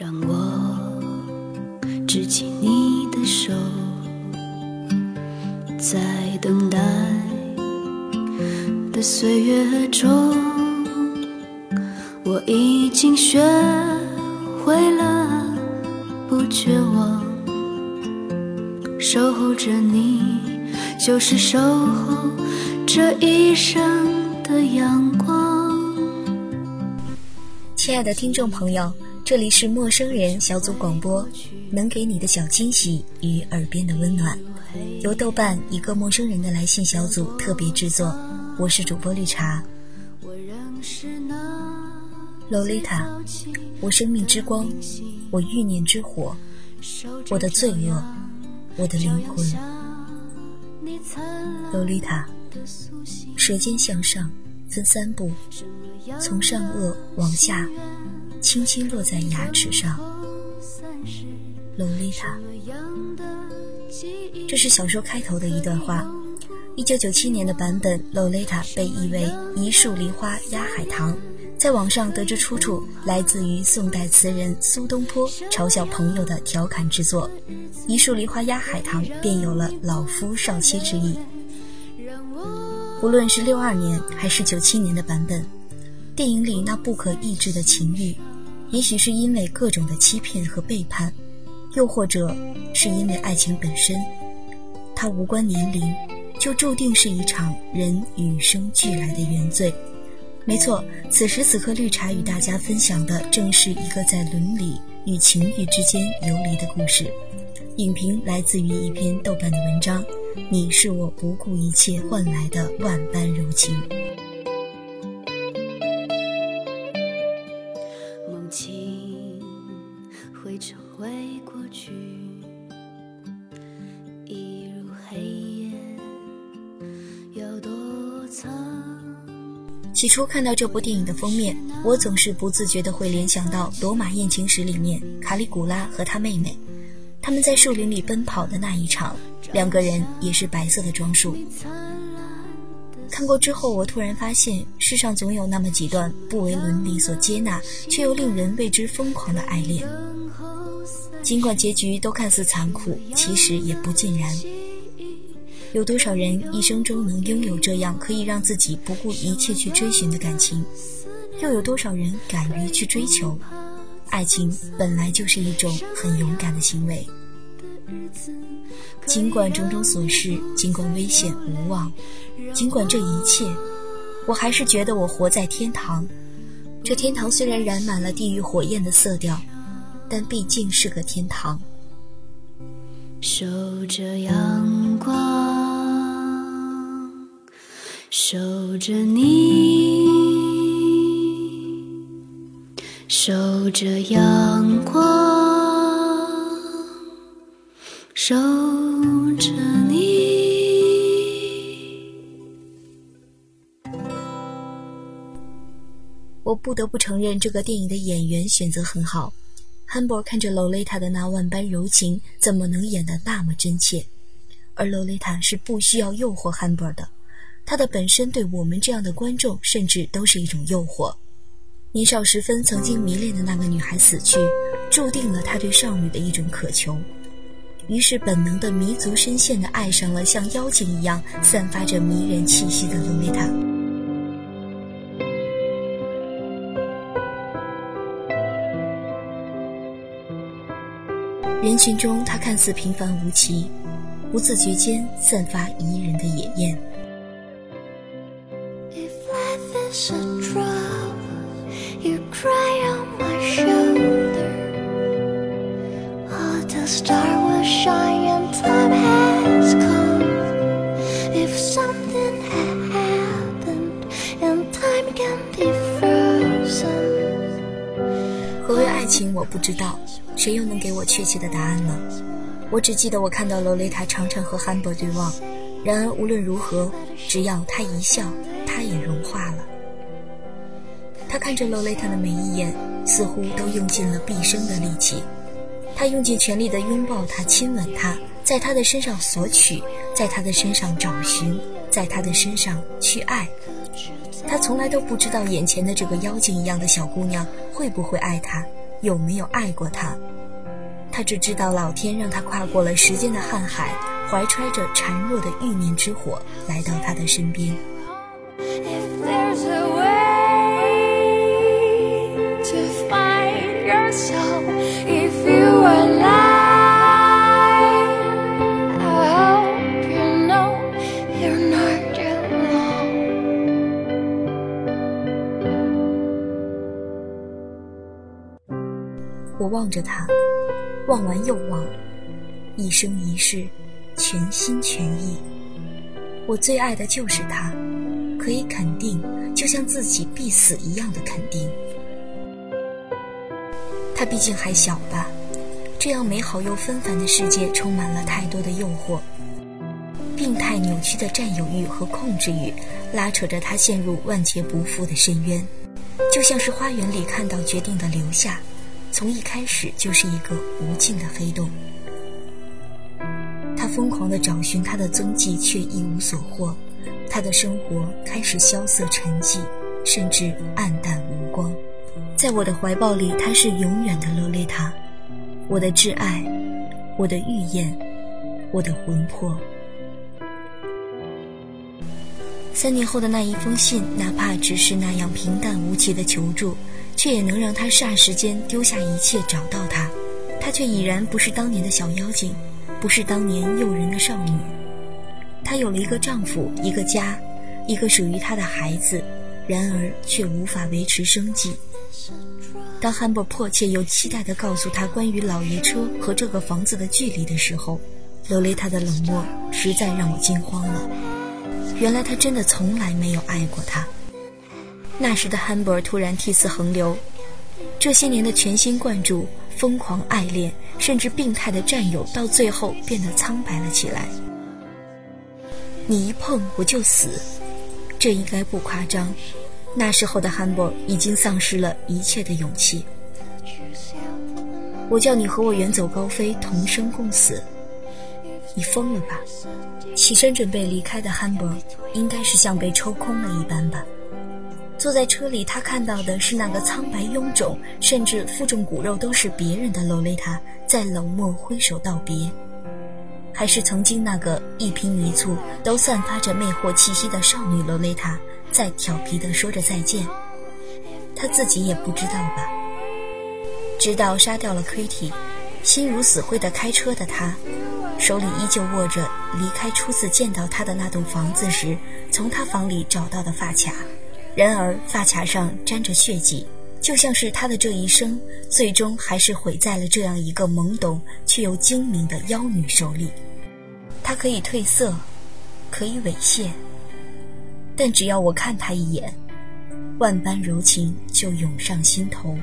让我执起你的手，在等待的岁月中，我已经学会了不绝望，守候着你，就是守候这一生的阳光。亲爱的听众朋友。这里是陌生人小组广播，能给你的小惊喜与耳边的温暖，由豆瓣一个陌生人的来信小组特别制作。我是主播绿茶。洛丽塔，我生命之光，我欲念之火，我的罪恶，我的灵魂。洛丽塔，舌尖向上，分三步，从上颚往下。轻轻落在牙齿上，洛丽塔。这是小说开头的一段话。一九九七年的版本，洛丽塔被译为《一树梨花压海棠》。在网上得知出处，来自于宋代词人苏东坡嘲笑朋友的调侃之作，《一树梨花压海棠》便有了老夫少妻之意。无论是六二年还是九七年的版本，电影里那不可抑制的情欲。也许是因为各种的欺骗和背叛，又或者是因为爱情本身，它无关年龄，就注定是一场人与生俱来的原罪。没错，此时此刻，绿茶与大家分享的正是一个在伦理与情欲之间游离的故事。影评来自于一篇豆瓣的文章，《你是我不顾一切换来的万般柔情》。起初看到这部电影的封面，我总是不自觉地会联想到《罗马艳情史》里面卡里古拉和他妹妹，他们在树林里奔跑的那一场，两个人也是白色的装束。看过之后，我突然发现，世上总有那么几段不为伦理所接纳，却又令人为之疯狂的爱恋。尽管结局都看似残酷，其实也不尽然。有多少人一生中能拥有这样可以让自己不顾一切去追寻的感情？又有多少人敢于去追求？爱情本来就是一种很勇敢的行为。尽管种种琐事，尽管危险无望，尽管这一切，我还是觉得我活在天堂。这天堂虽然染满了地狱火焰的色调，但毕竟是个天堂。守着阳光，守着你，守着阳光，守着你。我不得不承认，这个电影的演员选择很好。汉博看着洛丽塔的那万般柔情，怎么能演得那么真切？而洛丽塔是不需要诱惑汉博的，她的本身对我们这样的观众甚至都是一种诱惑。年少时分曾经迷恋的那个女孩死去，注定了他对少女的一种渴求，于是本能的迷足深陷的爱上了像妖精一样散发着迷人气息的洛丽塔。人群中，他看似平凡无奇，不自觉间散发宜人的野艳。何为爱情？我不知道，谁又能给我确切的答案呢？我只记得我看到洛丽塔常常和汉博对望，然而无论如何，只要他一笑，他也融化了。看着洛丽塔的每一眼，似乎都用尽了毕生的力气。他用尽全力的拥抱她，亲吻她，在她的身上索取，在她的身上找寻，在她的身上去爱。他从来都不知道眼前的这个妖精一样的小姑娘会不会爱他，有没有爱过他。他只知道老天让他跨过了时间的瀚海，怀揣着孱弱的欲念之火来到他的身边。Soifyourelikei hope you know you're not alone. 我望着他望完又望一生一世全心全意。我最爱的就是他可以肯定就像自己必死一样的肯定。他毕竟还小吧，这样美好又纷繁的世界充满了太多的诱惑，病态扭曲的占有欲和控制欲拉扯着他陷入万劫不复的深渊，就像是花园里看到决定的留下。从一开始就是一个无尽的黑洞。他疯狂地找寻他的踪迹，却一无所获。他的生活开始萧瑟沉寂，甚至暗淡。在我的怀抱里，他是永远的洛丽塔，我的挚爱，我的预言，我的魂魄。三年后的那一封信，哪怕只是那样平淡无奇的求助。却也能让他霎时间丢下一切找到他，他却已然不是当年的小妖精，不是当年诱人的少女。她有了一个丈夫，一个家，一个属于她的孩子，然而却无法维持生计。当汉伯迫切又期待地告诉他关于老爷车和这个房子的距离的时候，罗雷塔的冷漠实在让我惊慌了。原来他真的从来没有爱过她。那时的汉伯突然涕泗横流，这些年的全心贯注、疯狂爱恋，甚至病态的占有，到最后变得苍白了起来。你一碰我就死，这应该不夸张。那时候的汉伯已经丧失了一切的勇气。我叫你和我远走高飞，同生共死，你疯了吧？起身准备离开的汉伯，应该是像被抽空了一般吧。坐在车里，他看到的是那个苍白臃肿，甚至负重骨肉都是别人的洛丽塔，在冷漠挥手道别，还是曾经那个一颦一蹙都散发着魅惑气息的少女洛丽塔，在调皮的说着再见。他自己也不知道吧。直到杀掉了 Kitty，心如死灰的开车的他，手里依旧握着离开初次见到他的那栋房子时，从他房里找到的发卡。然而，发卡上沾着血迹，就像是他的这一生，最终还是毁在了这样一个懵懂却又精明的妖女手里。他可以褪色，可以猥亵，但只要我看他一眼，万般柔情就涌上心头。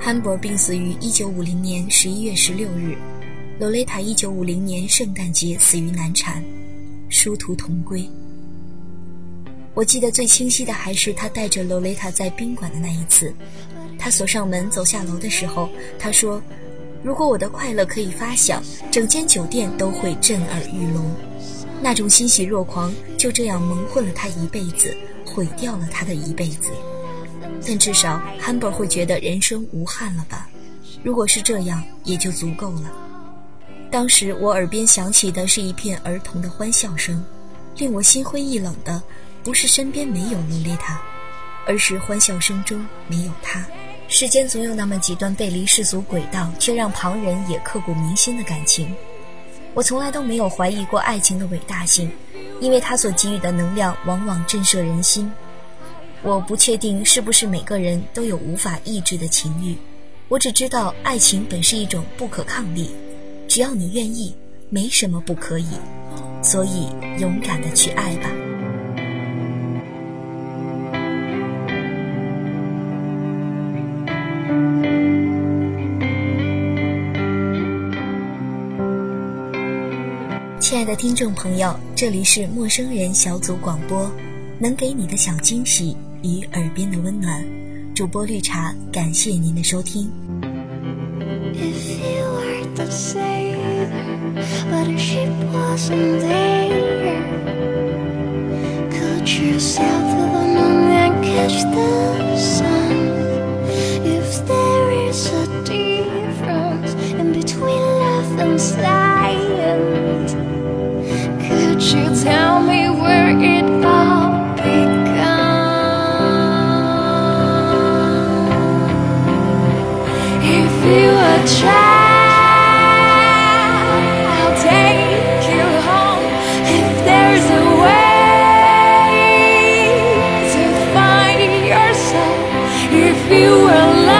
汉伯病死于一九五零年十一月十六日，罗雷塔一九五零年圣诞节死于难产。殊途同归。我记得最清晰的还是他带着罗雷塔在宾馆的那一次。他锁上门走下楼的时候，他说：“如果我的快乐可以发响，整间酒店都会震耳欲聋。”那种欣喜若狂就这样蒙混了他一辈子，毁掉了他的一辈子。但至少 Humber 会觉得人生无憾了吧？如果是这样，也就足够了。当时我耳边响起的是一片儿童的欢笑声，令我心灰意冷的不是身边没有洛丽塔，而是欢笑声中没有他。世间总有那么几段背离世俗轨道却让旁人也刻骨铭心的感情。我从来都没有怀疑过爱情的伟大性，因为它所给予的能量往往震慑人心。我不确定是不是每个人都有无法抑制的情欲，我只知道爱情本是一种不可抗力。只要你愿意，没什么不可以，所以勇敢的去爱吧。亲爱的听众朋友，这里是陌生人小组广播，能给你的小惊喜与耳边的温暖，主播绿茶，感谢您的收听。and silence you tell me where it all began? If you are trapped, I'll take you home. If there's a way to find yourself, if you were alive.